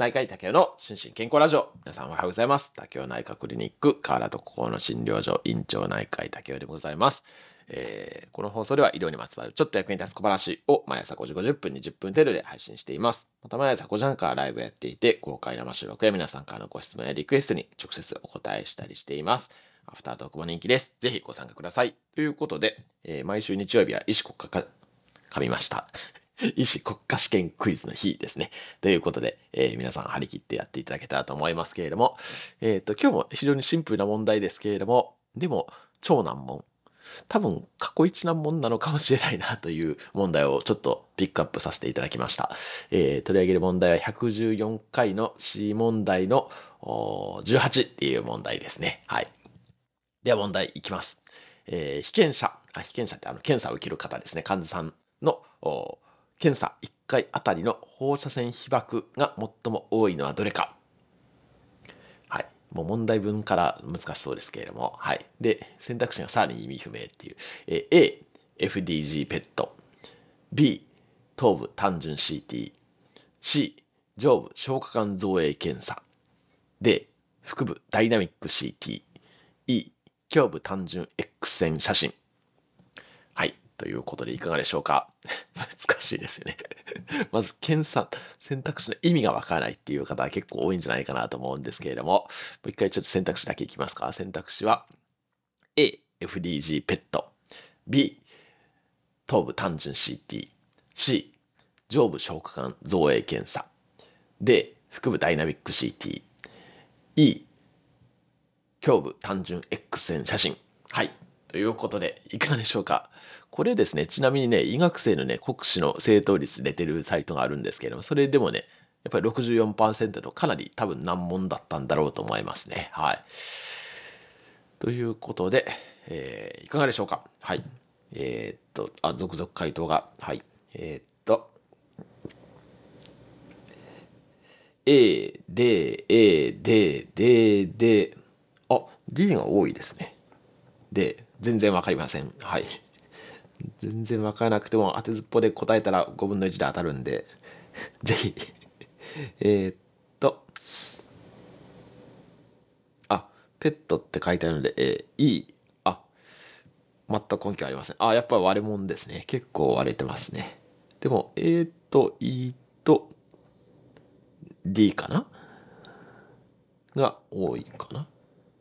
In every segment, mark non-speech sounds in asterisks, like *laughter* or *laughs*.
内科医竹雄の心身健康ラジオ。皆さんおはようございます。竹雄内科クリニック、河原と心の診療所、院長内科医竹雄でございます。えー、この放送では医療にまつわるちょっと役に立つ小話を毎朝5時50分に10分程度で配信しています。また毎朝5時半からライブやっていて、公開生収録や皆さんからのご質問やリクエストに直接お答えしたりしています。アフタートークも人気です。ぜひご参加ください。ということで、えー、毎週日曜日は医師国家か、噛みました。医師国家試験クイズの日ですね。ということで、えー、皆さん張り切ってやっていただけたらと思いますけれども、えっ、ー、と、今日も非常にシンプルな問題ですけれども、でも、超難問。多分、過去一難問なのかもしれないなという問題をちょっとピックアップさせていただきました。えー、取り上げる問題は114回の C 問題の18っていう問題ですね。はい。では問題いきます。え、被験者、あ、被験者ってあの、検査を受ける方ですね。患者さんの検査1回あたりの放射線被曝が最も多いのはどれか。はい。もう問題文から難しそうですけれども。はい。で、選択肢がさらに意味不明っていう。え A、FDG ペット。B、頭部単純 CT。C、上部消化管造影検査。D、腹部ダイナミック CT。E、胸部単純 X 線写真。ということでいかがでしょうか？*laughs* 難しいですよね *laughs* まず、検査、選択肢の意味がわからないっていう方は結構多いんじゃないかなと思うんですけれども、もう一回ちょっと選択肢だけいきますか。選択肢は、A、FDG ペット。B、頭部単純 CT。C、上部消化管造影検査。D、腹部ダイナミック CT。E、胸部単純 X 線写真。はい。ということで、いかがでしょうか？これですね、ちなみにね、医学生のね、国試の正答率出てるサイトがあるんですけども、それでもね、やっぱり64%とかなり多分難問だったんだろうと思いますね。はい。ということで、えー、いかがでしょうか？はい。えー、っと、あ、続々回答が。はい。えー、っと、A、D、A、D、D、D、あ、D が多いですね。で、全然わかりません。はい。全然わからなくても当てずっぽで答えたら5分の1で当たるんで、*laughs* ぜひ *laughs* え、っと、あ、ペットって書いてあるので、えー、いい。あ、全く根拠ありません。あ、やっぱ割れ物ですね。結構割れてますね。でも、えー、っと、いと、D かな？が多いかな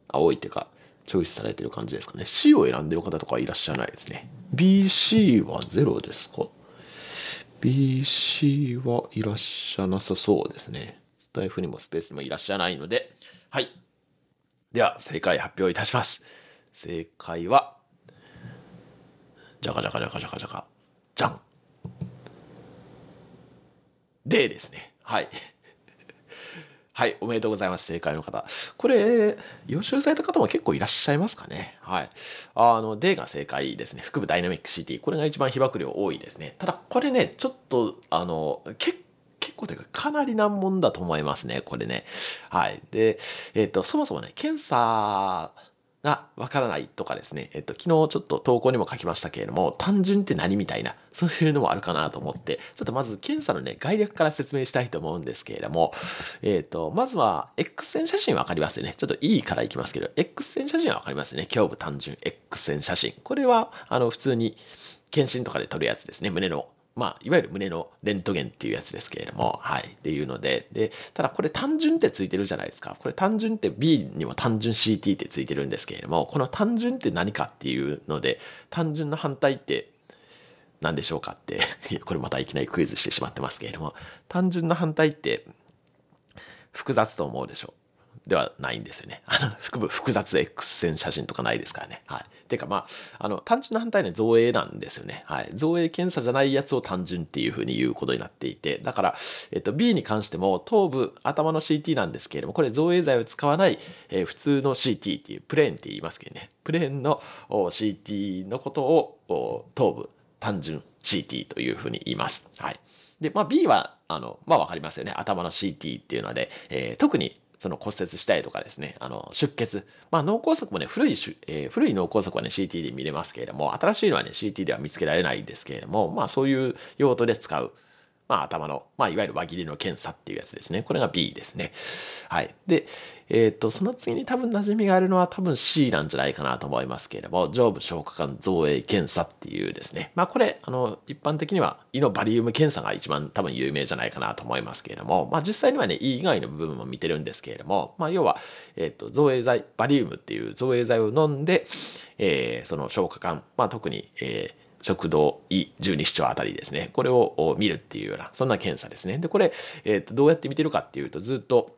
あ、多いっていうか、チョイスされてる感じですかね。C を選んでる方とかいらっしゃらないですね。BC は0ですか ?BC はいらっしゃなさそうですね。スタイフにもスペースにもいらっしゃないので、はい。では、正解発表いたします。正解は、じゃかじゃかじゃかじゃかじゃか、じゃん。D ですね。はい。はい、おめでとうございます。正解の方。これ、予習された方も結構いらっしゃいますかね。はい。あの、D が正解ですね。腹部ダイナミック CT。これが一番被曝量多いですね。ただ、これね、ちょっと、あの、結結構というかかなり難問だと思いますね、これね。はい。で、えっ、ー、と、そもそもね、検査がわからないとかですね、えっと、昨日ちょっと投稿にも書きましたけれども、単純って何みたいな、そういうのもあるかなと思って、ちょっとまず検査のね、概略から説明したいと思うんですけれども、えっと、まずは、X 線写真わかりますよね。ちょっといいからいきますけど、X 線写真はわかりますよね。胸部単純 X 線写真。これは、あの、普通に、検診とかで撮るやつですね。胸のまあ、いわゆる胸のレントゲンっていうやつですけれども、はい。っていうので、で、ただこれ単純ってついてるじゃないですか。これ単純って B にも単純 CT ってついてるんですけれども、この単純って何かっていうので、単純の反対って何でしょうかって、*laughs* これまたいきなりクイズしてしまってますけれども、単純の反対って複雑と思うでしょう。ではないんですよね。*laughs* あの、腹部複雑 X 線写真とかないですからね。はい。てかまあ、あの、単純な反対に造影なんですよね。はい。造影検査じゃないやつを単純っていうふうに言うことになっていて、だから、えっと、B に関しても頭部、頭の CT なんですけれども、これ造影剤を使わない、えー、普通の CT っていう、プレーンって言いますけどね。プレーンの CT のことを頭部、単純 CT というふうに言います。はい。で、まあ B は、あの、まあわかりますよね。頭の CT っていうので、えー、特にその骨折したりとかですね、あの、出血。まあ脳梗塞もね、古い、えー、古い脳梗塞はね、CT で見れますけれども、新しいのはね、CT では見つけられないんですけれども、まあそういう用途で使うまあ、頭の、まあ、いわゆる輪切りの検査っていうやつですね。これが B ですね。はい。で、えっ、ー、と、その次に多分馴染みがあるのは多分 C なんじゃないかなと思いますけれども、上部消化管造影検査っていうですね。まあ、これ、あの、一般的には胃のバリウム検査が一番多分有名じゃないかなと思いますけれども、まあ、実際にはね、胃以外の部分も見てるんですけれども、まあ、要は、えっ、ー、と、造影剤、バリウムっていう造影剤を飲んで、えー、その消化管、まあ、特に、えー、食道、胃、十二指腸あたりですね。これを見るっていうような、そんな検査ですね。で、これ、えっ、ー、と、どうやって見てるかっていうと、ずっと、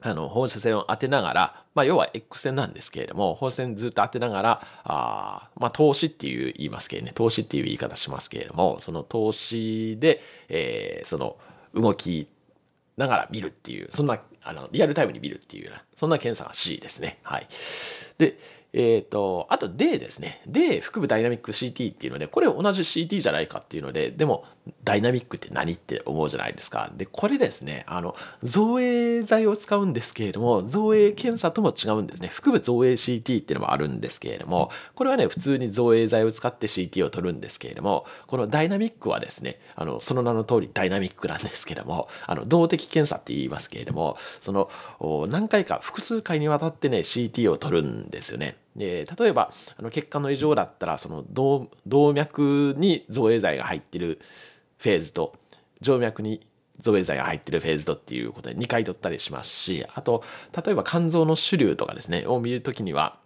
あの、放射線を当てながら、まあ、要は X 線なんですけれども、放射線ずっと当てながら、あまあ、投資っていう言いますけどね、投資っていう言い方しますけれども、その投資で、えー、その動きながら見るっていう、そんな、あの、リアルタイムに見るっていうような、そんな検査が C ですね。はい。で、えっ、ー、と、あと D ですね。D 腹部ダイナミック CT っていうので、これ同じ CT じゃないかっていうので、でもダイナミックって何って思うじゃないですか。で、これですね、あの、造影剤を使うんですけれども、造影検査とも違うんですね。腹部造影 CT っていうのもあるんですけれども、これはね、普通に造影剤を使って CT を取るんですけれども、このダイナミックはですね、あの、その名の通りダイナミックなんですけれども、あの、動的検査って言いますけれども、その、何回か複数回にわたってね、CT を取るんですよね。で例えばあの血管の異常だったらその動脈に造影剤が入ってるフェーズと静脈に造影剤が入ってるフェーズとっていうことで2回取ったりしますしあと例えば肝臓の主流とかですねを見るときには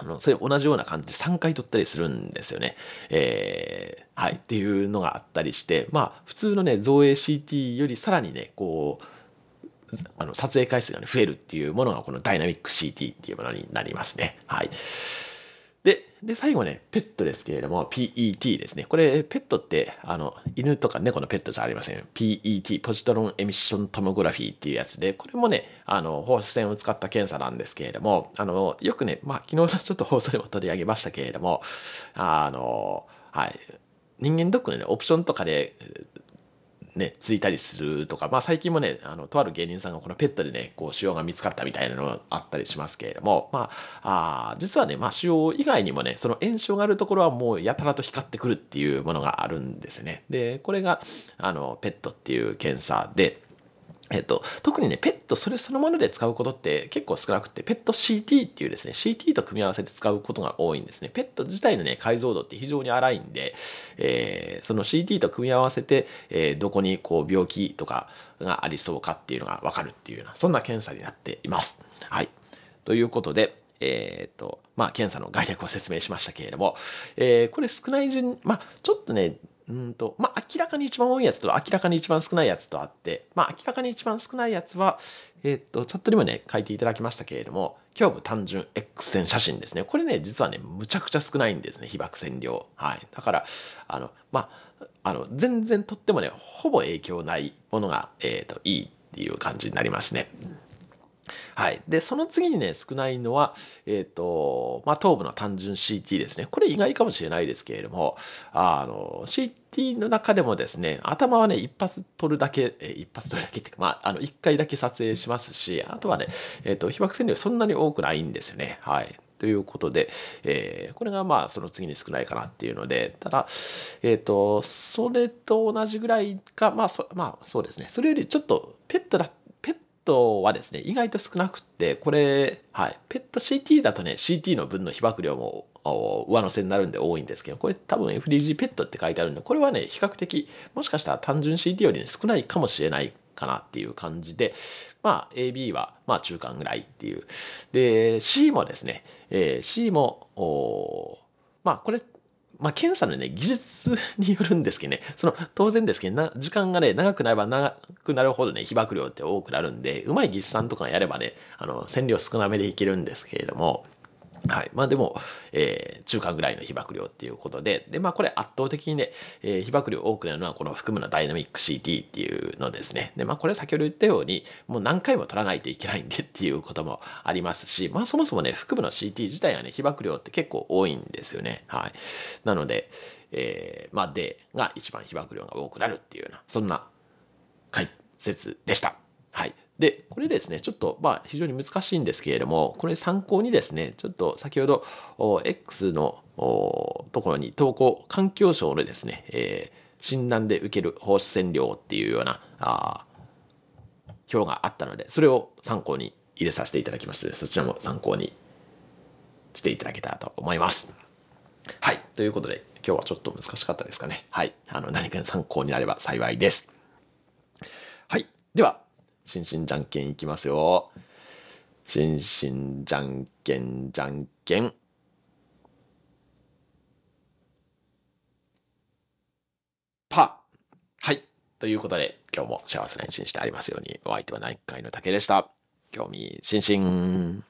あの、それ同じような感じで3回取ったりするんですよね。えー、はい。っていうのがあったりして、まあ、普通のね、造影 CT よりさらにね、こう、あの撮影回数が、ね、増えるっていうものがこのダイナミック CT っていうものになりますね。はい。で、で、最後ね、ペットですけれども、PET ですね。これ、ペットって、あの、犬とか猫のペットじゃありません。PET、ポジトロンエミッショントモグラフィーっていうやつで、これもね、あの、放射線を使った検査なんですけれども、あの、よくね、まあ、昨日のちょっと放送でも取り上げましたけれども、あの、はい。人間ドックのね、オプションとかでね、ついたりするとか、まあ最近もね、あの、とある芸人さんがこのペットでね、こう、腫瘍が見つかったみたいなのがあったりしますけれども、まあ、あ実はね、まあ腫瘍以外にもね、その炎症があるところはもうやたらと光ってくるっていうものがあるんですね。で、これが、あの、ペットっていう検査で、えっと、特にね、ペットそれそのもので使うことって結構少なくて、ペット CT っていうですね、CT と組み合わせて使うことが多いんですね。ペット自体のね、解像度って非常に荒いんで、えー、その CT と組み合わせて、えー、どこにこう病気とかがありそうかっていうのがわかるっていうような、そんな検査になっています。はい。ということで、えっ、と、まあ、検査の概略を説明しましたけれども、えー、これ少ない順、まあ、ちょっとね、うんと、まあ、明らかに一番多いやつと明らかに一番少ないやつとあって、まあ、明らかに一番少ないやつは、えっ、と、チャットにもね、書いていただきましたけれども、胸部単純 X 線写真ですね。これね、実はね、むちゃくちゃ少ないんですね、被爆線量。はい。だから、あの、まあ、あの、全然とってもね、ほぼ影響ないものが、えっ、と、いいっていう感じになりますね。はい。で、その次にね、少ないのは、えっ、ー、と、まあ、頭部の単純 CT ですね。これ意外かもしれないですけれども、あの、CT の中でもですね、頭はね、一発撮るだけ、え一発撮るだけっていうか、まあ、あの、一回だけ撮影しますし、あとはね、えっ、ー、と、被爆線量そんなに多くないんですよね。はい。ということで、えー、これがまあその次に少ないかなっていうので、ただ、えっ、ー、と、それと同じぐらいか、まあそ、まあそうですね、それよりちょっとペットだトはですね、意外と少なくって、これ、はい、ペット CT だとね、CT の分の被曝量も上乗せになるんで多いんですけど、これ多分 FDG ペットって書いてあるんで、これはね、比較的、もしかしたら単純 CT より、ね、少ないかもしれないかなっていう感じで、まあ AB はまあ中間ぐらいっていう。で、C もですね、えー、C も、まあこれまあ、検査のね、技術によるんですけどね、その、当然ですけど、な、時間がね、長くなれば長くなるほどね、被爆量って多くなるんで、うまい技術さんとかやればね、あの、線量少なめでいけるんですけれども、はい。まあでも、えー、中間ぐらいの被曝量っていうことで、で、まあこれ圧倒的にね、えー、被曝量多くなるのはこの含むのダイナミック CT っていうのですね。で、まあこれ先ほど言ったように、もう何回も取らないといけないんでっていうこともありますし、まあそもそもね、含むの CT 自体はね、被曝量って結構多いんですよね。はい。なので、えー、まあ D が一番被曝量が多くなるっていうような、そんな解説でした。はい。で、これですね、ちょっと、まあ、非常に難しいんですけれども、これ参考にですね、ちょっと先ほど、X のところに投稿、環境省のですね、えー診断で受ける放射線量っていうような、あ表があったので、それを参考に入れさせていただきまして、そちらも参考にしていただけたらと思います。はい。ということで、今日はちょっと難しかったですかね。はい。あの、何か参考になれば幸いです。はい。では、心身じゃんけんいきますよ。心身じゃんけんじゃんけん。パー。はい。ということで、今日も幸せな一日でありますように、お相手は内科医の竹でした。興味津々。